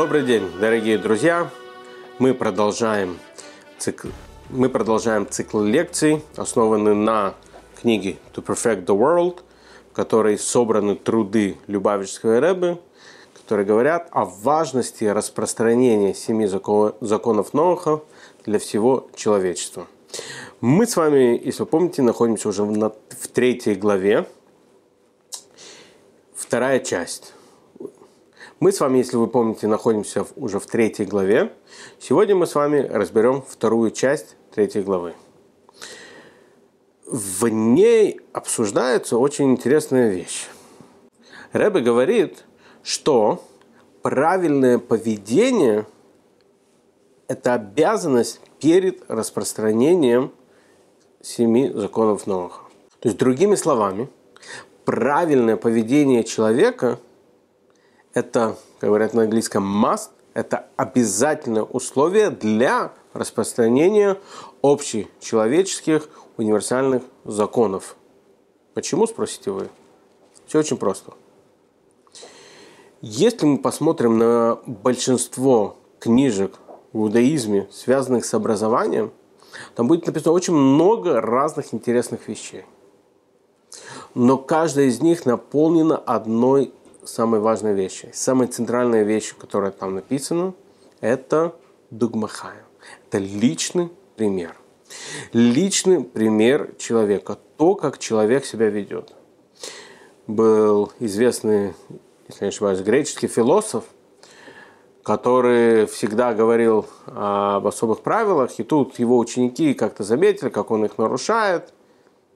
Добрый день, дорогие друзья! Мы продолжаем цикл, мы продолжаем цикл лекций, основанный на книге To Perfect the World, в которой собраны труды Любавичского Рэбы, которые говорят о важности распространения семи законов Ноаха для всего человечества. Мы с вами, если вы помните, находимся уже в третьей главе, вторая часть. Мы с вами, если вы помните, находимся уже в третьей главе. Сегодня мы с вами разберем вторую часть третьей главы. В ней обсуждается очень интересная вещь. Рэбе говорит, что правильное поведение – это обязанность перед распространением семи законов Ноаха. То есть, другими словами, правильное поведение человека – это, как говорят на английском, must, это обязательное условие для распространения общечеловеческих универсальных законов. Почему, спросите вы? Все очень просто. Если мы посмотрим на большинство книжек в иудаизме, связанных с образованием, там будет написано очень много разных интересных вещей. Но каждая из них наполнена одной самой важной вещи. Самая центральная вещь, которая там написана, это дугмахая. Это личный пример. Личный пример человека. То, как человек себя ведет. Был известный, если не ошибаюсь, греческий философ, который всегда говорил об особых правилах, и тут его ученики как-то заметили, как он их нарушает.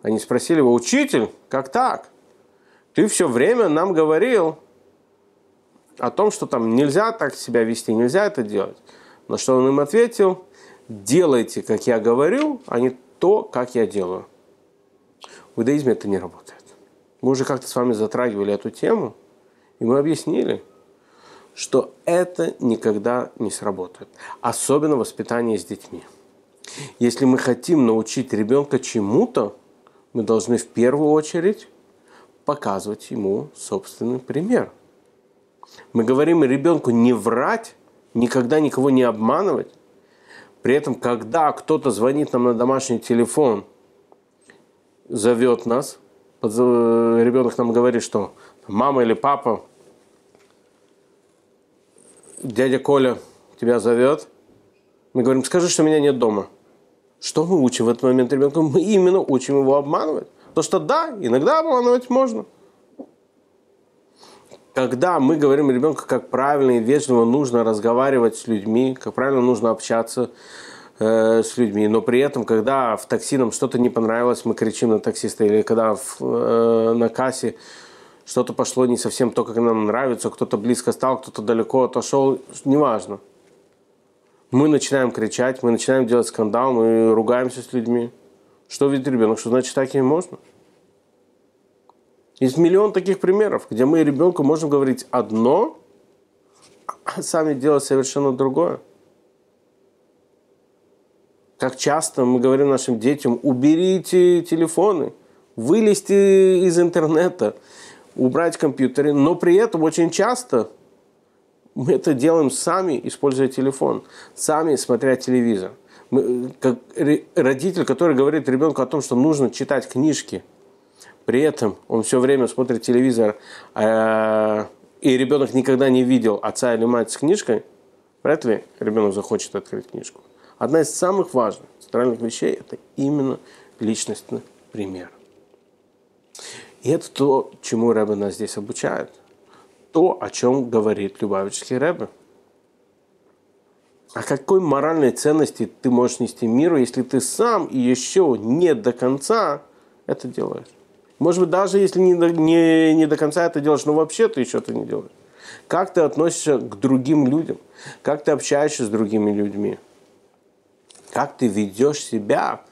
Они спросили его, учитель, как так? Ты все время нам говорил о том, что там нельзя так себя вести, нельзя это делать. На что он им ответил, делайте, как я говорю, а не то, как я делаю. В иудаизме это не работает. Мы уже как-то с вами затрагивали эту тему, и мы объяснили, что это никогда не сработает. Особенно воспитание с детьми. Если мы хотим научить ребенка чему-то, мы должны в первую очередь показывать ему собственный пример. Мы говорим ребенку не врать, никогда никого не обманывать. При этом, когда кто-то звонит нам на домашний телефон, зовет нас, ребенок нам говорит, что мама или папа, дядя Коля тебя зовет, мы говорим, скажи, что меня нет дома. Что мы учим в этот момент ребенка? Мы именно учим его обманывать. То, что да, иногда обманывать можно. Когда мы говорим ребенку, как правильно и вежливо нужно разговаривать с людьми, как правильно нужно общаться э, с людьми, но при этом, когда в такси нам что-то не понравилось, мы кричим на таксиста, или когда в, э, на кассе что-то пошло не совсем то, как нам нравится, кто-то близко стал, кто-то далеко отошел, неважно. Мы начинаем кричать, мы начинаем делать скандал, мы ругаемся с людьми. Что видит ребенок? Что значит так и можно? Есть миллион таких примеров, где мы ребенку можем говорить одно, а сами делать совершенно другое. Как часто мы говорим нашим детям, уберите телефоны, вылезти из интернета, убрать компьютеры, но при этом очень часто мы это делаем сами, используя телефон, сами смотря телевизор. Мы, как родитель, который говорит ребенку о том, что нужно читать книжки, при этом он все время смотрит телевизор, э, и ребенок никогда не видел отца или мать с книжкой, вряд ли ребенок захочет открыть книжку. Одна из самых важных центральных вещей – это именно личностный пример. И это то, чему Рэбе нас здесь обучает. То, о чем говорит Любавичский Рэбе. О какой моральной ценности ты можешь нести миру, если ты сам еще не до конца это делаешь? Может быть, даже если не, не, не до конца это делаешь, но вообще ты это не делаешь. Как ты относишься к другим людям? Как ты общаешься с другими людьми? Как ты ведешь себя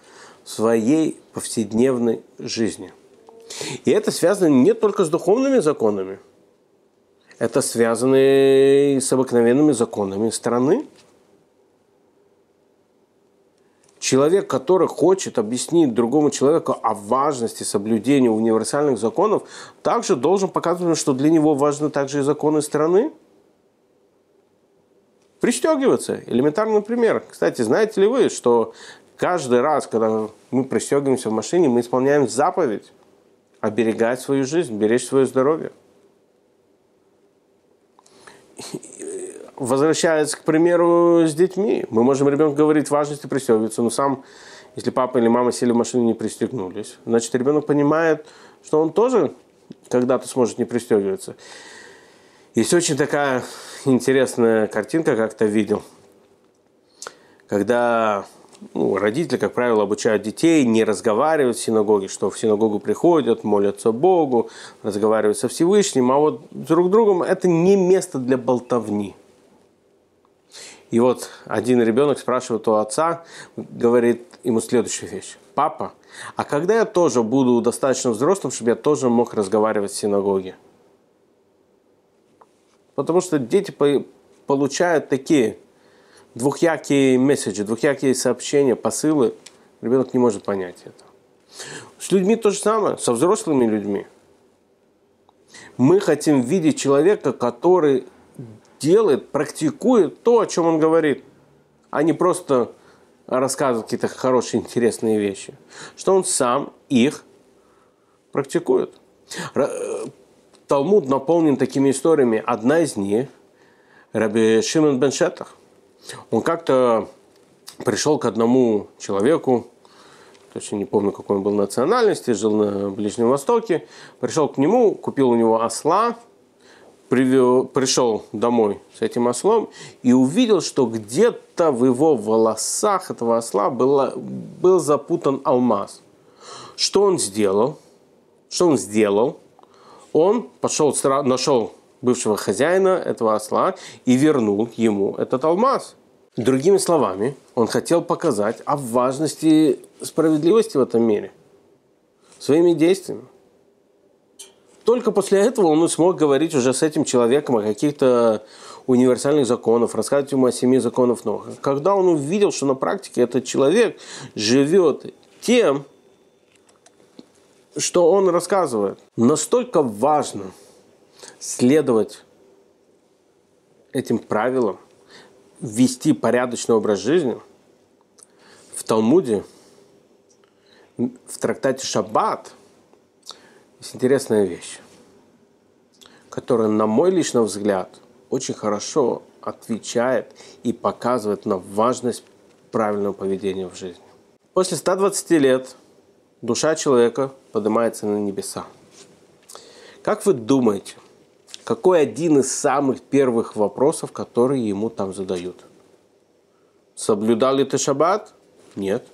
в своей повседневной жизни? И это связано не только с духовными законами. Это связано и с обыкновенными законами страны. Человек, который хочет объяснить другому человеку о важности соблюдения универсальных законов, также должен показывать, что для него важны также и законы страны. Пристегиваться. Элементарный пример. Кстати, знаете ли вы, что каждый раз, когда мы пристегиваемся в машине, мы исполняем заповедь оберегать свою жизнь, беречь свое здоровье. Возвращаясь, к примеру, с детьми, мы можем ребенку говорить важности пристегиваться, но сам, если папа или мама сели в машину и не пристегнулись, значит, ребенок понимает, что он тоже когда-то сможет не пристегиваться. Есть очень такая интересная картинка, как-то видел, когда ну, родители, как правило, обучают детей не разговаривать в синагоге, что в синагогу приходят, молятся Богу, разговаривают со Всевышним, а вот друг с другом это не место для болтовни. И вот один ребенок спрашивает у отца, говорит ему следующую вещь. Папа, а когда я тоже буду достаточно взрослым, чтобы я тоже мог разговаривать в синагоге? Потому что дети получают такие двухъякие месседжи, двухъякие сообщения, посылы. Ребенок не может понять это. С людьми то же самое, со взрослыми людьми. Мы хотим видеть человека, который делает, практикует то, о чем он говорит, а не просто рассказывает какие-то хорошие, интересные вещи. Что он сам их практикует. Э, Талмуд наполнен такими историями. Одна из них – Раби Шимон бен Шетах. Он как-то пришел к одному человеку, точно не помню, какой он был национальности, жил на Ближнем Востоке, пришел к нему, купил у него осла, пришел домой с этим ослом и увидел, что где-то в его волосах этого осла было, был запутан алмаз. Что он сделал? Что он сделал? Он пошел, нашел бывшего хозяина этого осла и вернул ему этот алмаз. Другими словами, он хотел показать о важности справедливости в этом мире своими действиями. Только после этого он смог говорить уже с этим человеком о каких-то универсальных законах, рассказывать ему о семи законах новых. Когда он увидел, что на практике этот человек живет тем, что он рассказывает. Настолько важно следовать этим правилам, вести порядочный образ жизни, в Талмуде, в трактате Шаббат есть интересная вещь, которая, на мой личный взгляд, очень хорошо отвечает и показывает на важность правильного поведения в жизни. После 120 лет душа человека поднимается на небеса. Как вы думаете, какой один из самых первых вопросов, которые ему там задают? Соблюдал ли ты шаббат? Нет.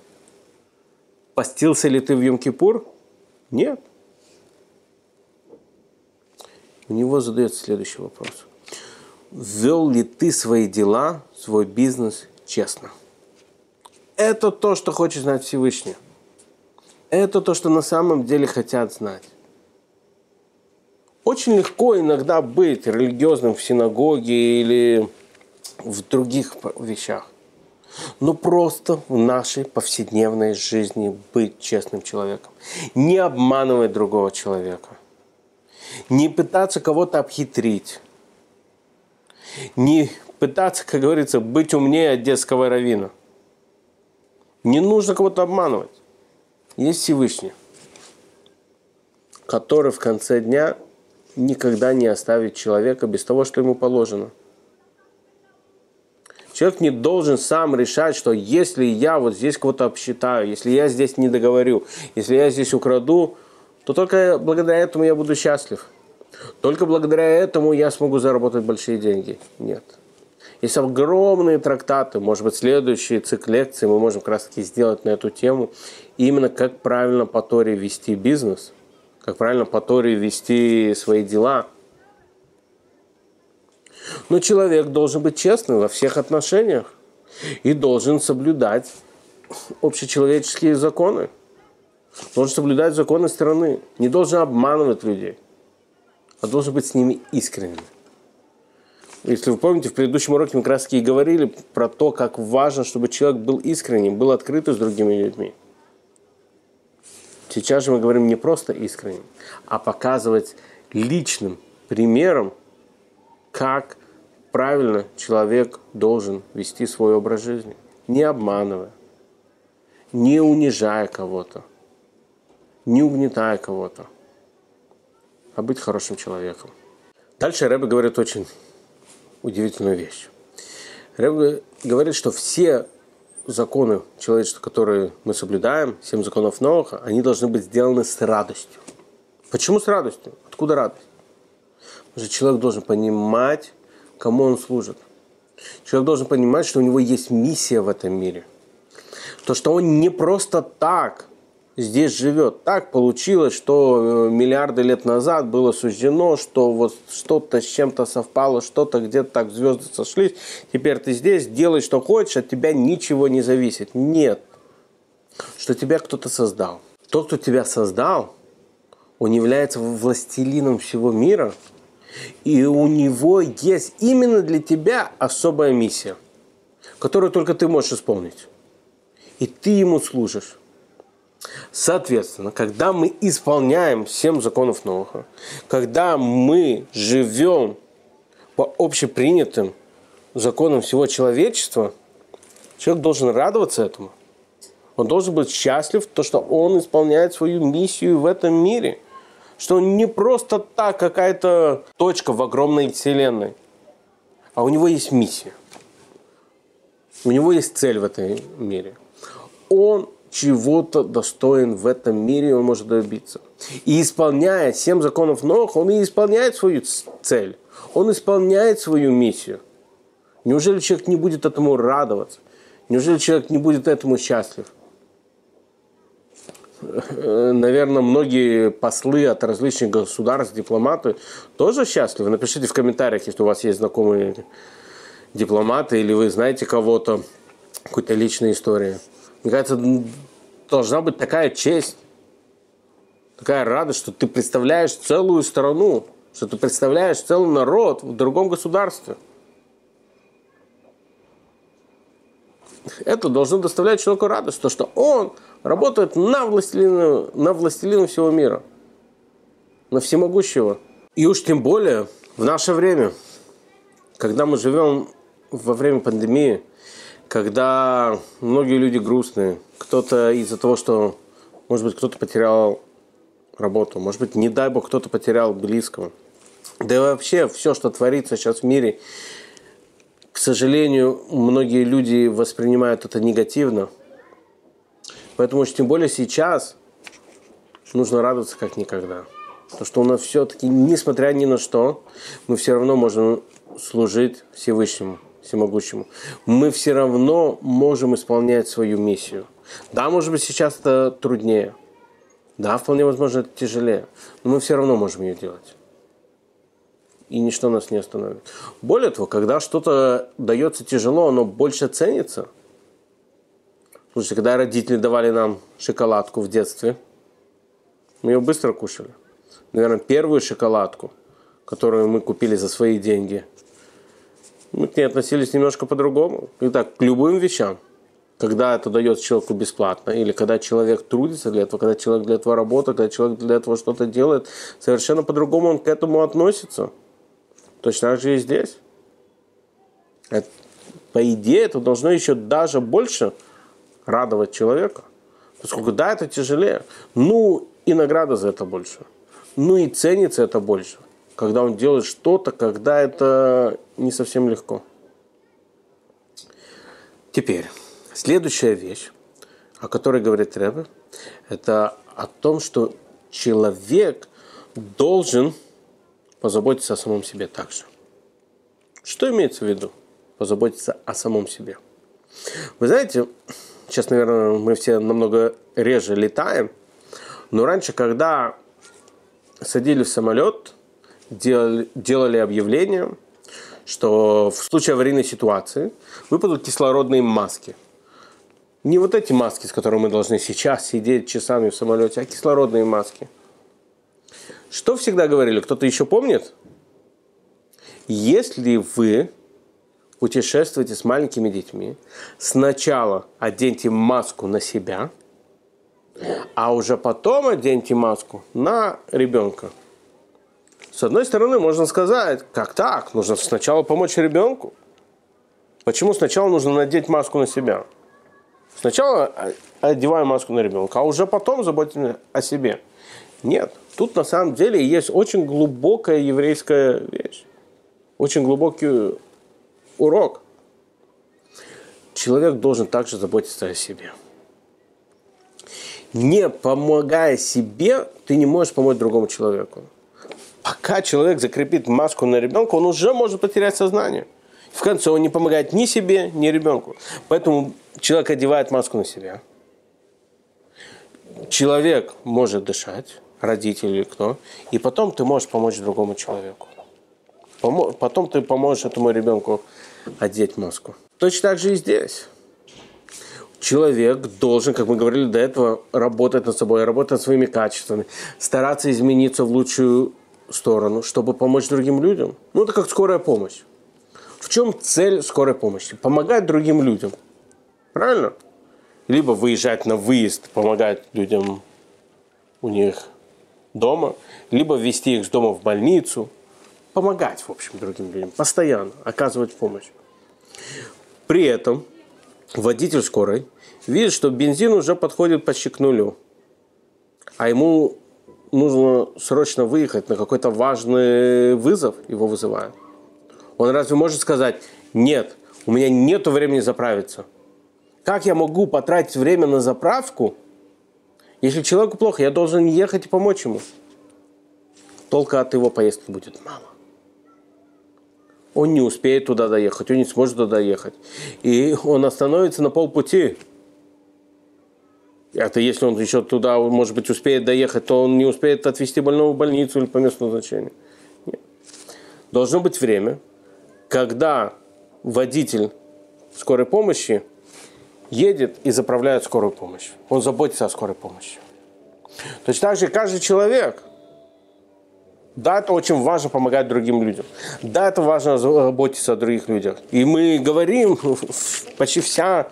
Постился ли ты в Йом-Кипур? Нет. У него задается следующий вопрос. Вел ли ты свои дела, свой бизнес честно? Это то, что хочет знать Всевышний. Это то, что на самом деле хотят знать. Очень легко иногда быть религиозным в синагоге или в других вещах. Но просто в нашей повседневной жизни быть честным человеком. Не обманывать другого человека. Не пытаться кого-то обхитрить. Не пытаться, как говорится, быть умнее одесского равина. Не нужно кого-то обманывать. Есть Всевышний, который в конце дня никогда не оставит человека без того, что ему положено. Человек не должен сам решать, что если я вот здесь кого-то обсчитаю, если я здесь не договорю, если я здесь украду, то только благодаря этому я буду счастлив. Только благодаря этому я смогу заработать большие деньги. Нет. Есть огромные трактаты, может быть, следующий цикл лекций мы можем как раз таки сделать на эту тему. Именно как правильно по Торе вести бизнес – как правильно по Торе вести свои дела. Но человек должен быть честным во всех отношениях и должен соблюдать общечеловеческие законы. Должен соблюдать законы страны. Не должен обманывать людей, а должен быть с ними искренним. Если вы помните, в предыдущем уроке мы как раз и говорили про то, как важно, чтобы человек был искренним, был открытым с другими людьми. Сейчас же мы говорим не просто искренним, а показывать личным примером, как правильно человек должен вести свой образ жизни, не обманывая, не унижая кого-то, не угнетая кого-то, а быть хорошим человеком. Дальше Рэбе говорит очень удивительную вещь. Рэбе говорит, что все законы человечества, которые мы соблюдаем, семь законов Ноаха, они должны быть сделаны с радостью. Почему с радостью? Откуда радость? Потому что человек должен понимать, кому он служит. Человек должен понимать, что у него есть миссия в этом мире. То, что он не просто так здесь живет. Так получилось, что э, миллиарды лет назад было суждено, что вот что-то с чем-то совпало, что-то где-то так звезды сошлись. Теперь ты здесь, делай, что хочешь, от тебя ничего не зависит. Нет. Что тебя кто-то создал. Тот, кто тебя создал, он является властелином всего мира, и у него есть именно для тебя особая миссия, которую только ты можешь исполнить. И ты ему служишь. Соответственно, когда мы исполняем семь законов Ноха, когда мы живем по общепринятым законам всего человечества, человек должен радоваться этому. Он должен быть счастлив, то, что он исполняет свою миссию в этом мире. Что он не просто так какая-то точка в огромной вселенной, а у него есть миссия. У него есть цель в этом мире. Он чего-то достоин в этом мире, он может добиться. И исполняя семь законов Ноха, он и исполняет свою цель. Он исполняет свою миссию. Неужели человек не будет этому радоваться? Неужели человек не будет этому счастлив? Наверное, многие послы от различных государств, дипломаты тоже счастливы. Напишите в комментариях, если у вас есть знакомые дипломаты или вы знаете кого-то, какую-то личную историю. Мне кажется, должна быть такая честь, такая радость, что ты представляешь целую страну, что ты представляешь целый народ в другом государстве. Это должно доставлять человеку радость, то, что он работает на властелина, на властелина всего мира, на всемогущего. И уж тем более в наше время, когда мы живем во время пандемии – когда многие люди грустные, кто-то из-за того, что, может быть, кто-то потерял работу, может быть, не дай бог, кто-то потерял близкого. Да и вообще все, что творится сейчас в мире, к сожалению, многие люди воспринимают это негативно. Поэтому уж тем более сейчас нужно радоваться как никогда. Потому что у нас все-таки, несмотря ни на что, мы все равно можем служить Всевышнему всемогущему, мы все равно можем исполнять свою миссию. Да, может быть, сейчас это труднее. Да, вполне возможно, это тяжелее. Но мы все равно можем ее делать. И ничто нас не остановит. Более того, когда что-то дается тяжело, оно больше ценится. Слушайте, когда родители давали нам шоколадку в детстве, мы ее быстро кушали. Наверное, первую шоколадку, которую мы купили за свои деньги – мы к ней относились немножко по-другому. Итак, к любым вещам, когда это дается человеку бесплатно, или когда человек трудится для этого, когда человек для этого работает, когда человек для этого что-то делает, совершенно по-другому он к этому относится. Точно так же и здесь. Это, по идее, это должно еще даже больше радовать человека. Поскольку да, это тяжелее. Ну, и награда за это больше. Ну и ценится это больше когда он делает что-то, когда это не совсем легко. Теперь, следующая вещь, о которой говорит Рэбе, это о том, что человек должен позаботиться о самом себе также. Что имеется в виду? Позаботиться о самом себе. Вы знаете, сейчас, наверное, мы все намного реже летаем, но раньше, когда садили в самолет, делали, делали объявление, что в случае аварийной ситуации выпадут кислородные маски. Не вот эти маски, с которыми мы должны сейчас сидеть часами в самолете, а кислородные маски. Что всегда говорили? Кто-то еще помнит? Если вы путешествуете с маленькими детьми, сначала оденьте маску на себя, а уже потом оденьте маску на ребенка. С одной стороны, можно сказать, как так? Нужно сначала помочь ребенку. Почему сначала нужно надеть маску на себя? Сначала одеваем маску на ребенка, а уже потом заботимся о себе. Нет, тут на самом деле есть очень глубокая еврейская вещь. Очень глубокий урок. Человек должен также заботиться о себе. Не помогая себе, ты не можешь помочь другому человеку. Пока человек закрепит маску на ребенка, он уже может потерять сознание. В конце он не помогает ни себе, ни ребенку. Поэтому человек одевает маску на себя. Человек может дышать, родитель или кто, и потом ты можешь помочь другому человеку. Потом ты поможешь этому ребенку одеть маску. Точно так же и здесь. Человек должен, как мы говорили до этого, работать над собой, работать над своими качествами, стараться измениться в лучшую сторону, чтобы помочь другим людям. Ну, это как скорая помощь. В чем цель скорой помощи? Помогать другим людям. Правильно? Либо выезжать на выезд, помогать людям у них дома, либо вести их с дома в больницу, помогать, в общем, другим людям, постоянно оказывать помощь. При этом водитель скорой видит, что бензин уже подходит почти к нулю, а ему нужно срочно выехать на какой-то важный вызов, его вызывают. Он разве может сказать, нет, у меня нет времени заправиться? Как я могу потратить время на заправку, если человеку плохо, я должен ехать и помочь ему? Только от его поездки будет мало. Он не успеет туда доехать, он не сможет туда доехать. И он остановится на полпути. Это если он еще туда, может быть, успеет доехать, то он не успеет отвезти больного в больницу или по месту назначения. Нет. Должно быть время, когда водитель скорой помощи едет и заправляет скорую помощь. Он заботится о скорой помощи. Точно так же каждый человек. Да, это очень важно помогать другим людям. Да, это важно заботиться о других людях. И мы говорим, почти вся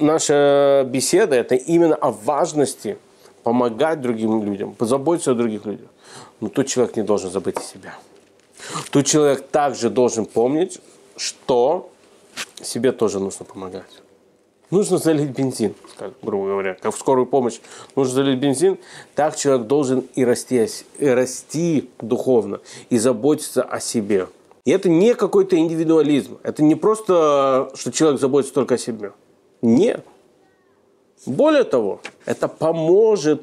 наша беседа, это именно о важности помогать другим людям, позаботиться о других людях. Но тут человек не должен забыть о себя. Тут человек также должен помнить, что себе тоже нужно помогать. Нужно залить бензин, как, грубо говоря, как в скорую помощь. Нужно залить бензин. Так человек должен и расти, и расти духовно, и заботиться о себе. И это не какой-то индивидуализм. Это не просто, что человек заботится только о себе. Нет. Более того, это поможет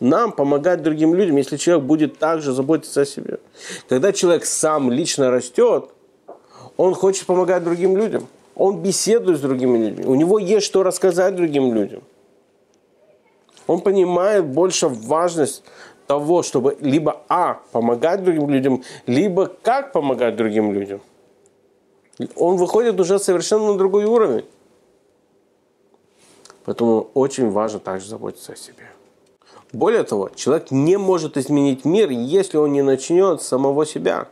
нам помогать другим людям, если человек будет также заботиться о себе. Когда человек сам лично растет, он хочет помогать другим людям. Он беседует с другими людьми. У него есть что рассказать другим людям. Он понимает больше важность того, чтобы либо А, помогать другим людям, либо как помогать другим людям. Он выходит уже совершенно на другой уровень. Поэтому очень важно также заботиться о себе. Более того, человек не может изменить мир, если он не начнет с самого себя.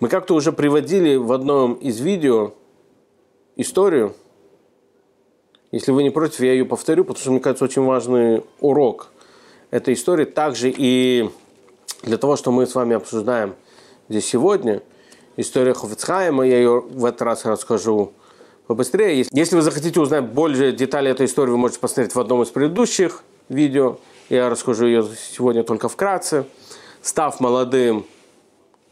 Мы как-то уже приводили в одном из видео историю. Если вы не против, я ее повторю, потому что, мне кажется, очень важный урок этой истории. Также и для того, что мы с вами обсуждаем здесь сегодня. История Хофицхайма, я ее в этот раз расскажу побыстрее. Если вы захотите узнать больше деталей этой истории, вы можете посмотреть в одном из предыдущих видео. Я расскажу ее сегодня только вкратце. Став молодым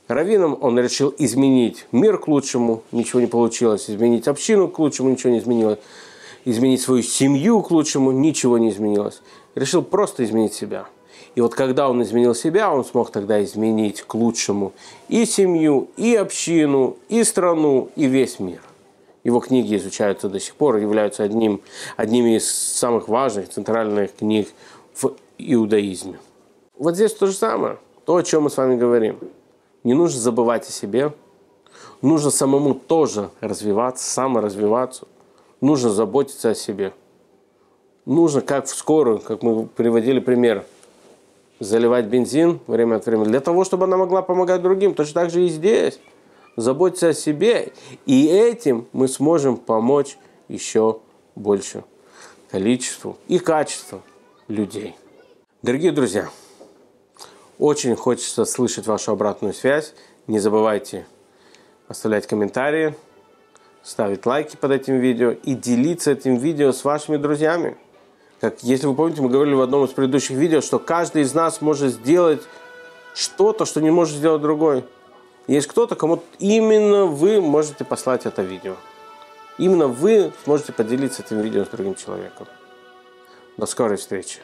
раввином, он решил изменить мир к лучшему, ничего не получилось. Изменить общину к лучшему, ничего не изменилось. Изменить свою семью к лучшему, ничего не изменилось. Решил просто изменить себя. И вот когда он изменил себя, он смог тогда изменить к лучшему и семью, и общину, и страну, и весь мир. Его книги изучаются до сих пор, являются одним, одними из самых важных центральных книг в иудаизме. Вот здесь то же самое, то, о чем мы с вами говорим. Не нужно забывать о себе, нужно самому тоже развиваться, саморазвиваться, нужно заботиться о себе. Нужно, как в скорую, как мы приводили пример, заливать бензин время от времени, для того, чтобы она могла помогать другим. Точно так же и здесь. Заботиться о себе. И этим мы сможем помочь еще больше количеству и качеству людей. Дорогие друзья, Очень хочется слышать вашу обратную связь. Не забывайте оставлять комментарии, ставить лайки под этим видео и делиться этим видео с вашими друзьями. Как, если вы помните, мы говорили в одном из предыдущих видео, что каждый из нас может сделать что-то, что не может сделать другой. Есть кто-то, кому именно вы можете послать это видео. Именно вы сможете поделиться этим видео с другим человеком. До скорой встречи.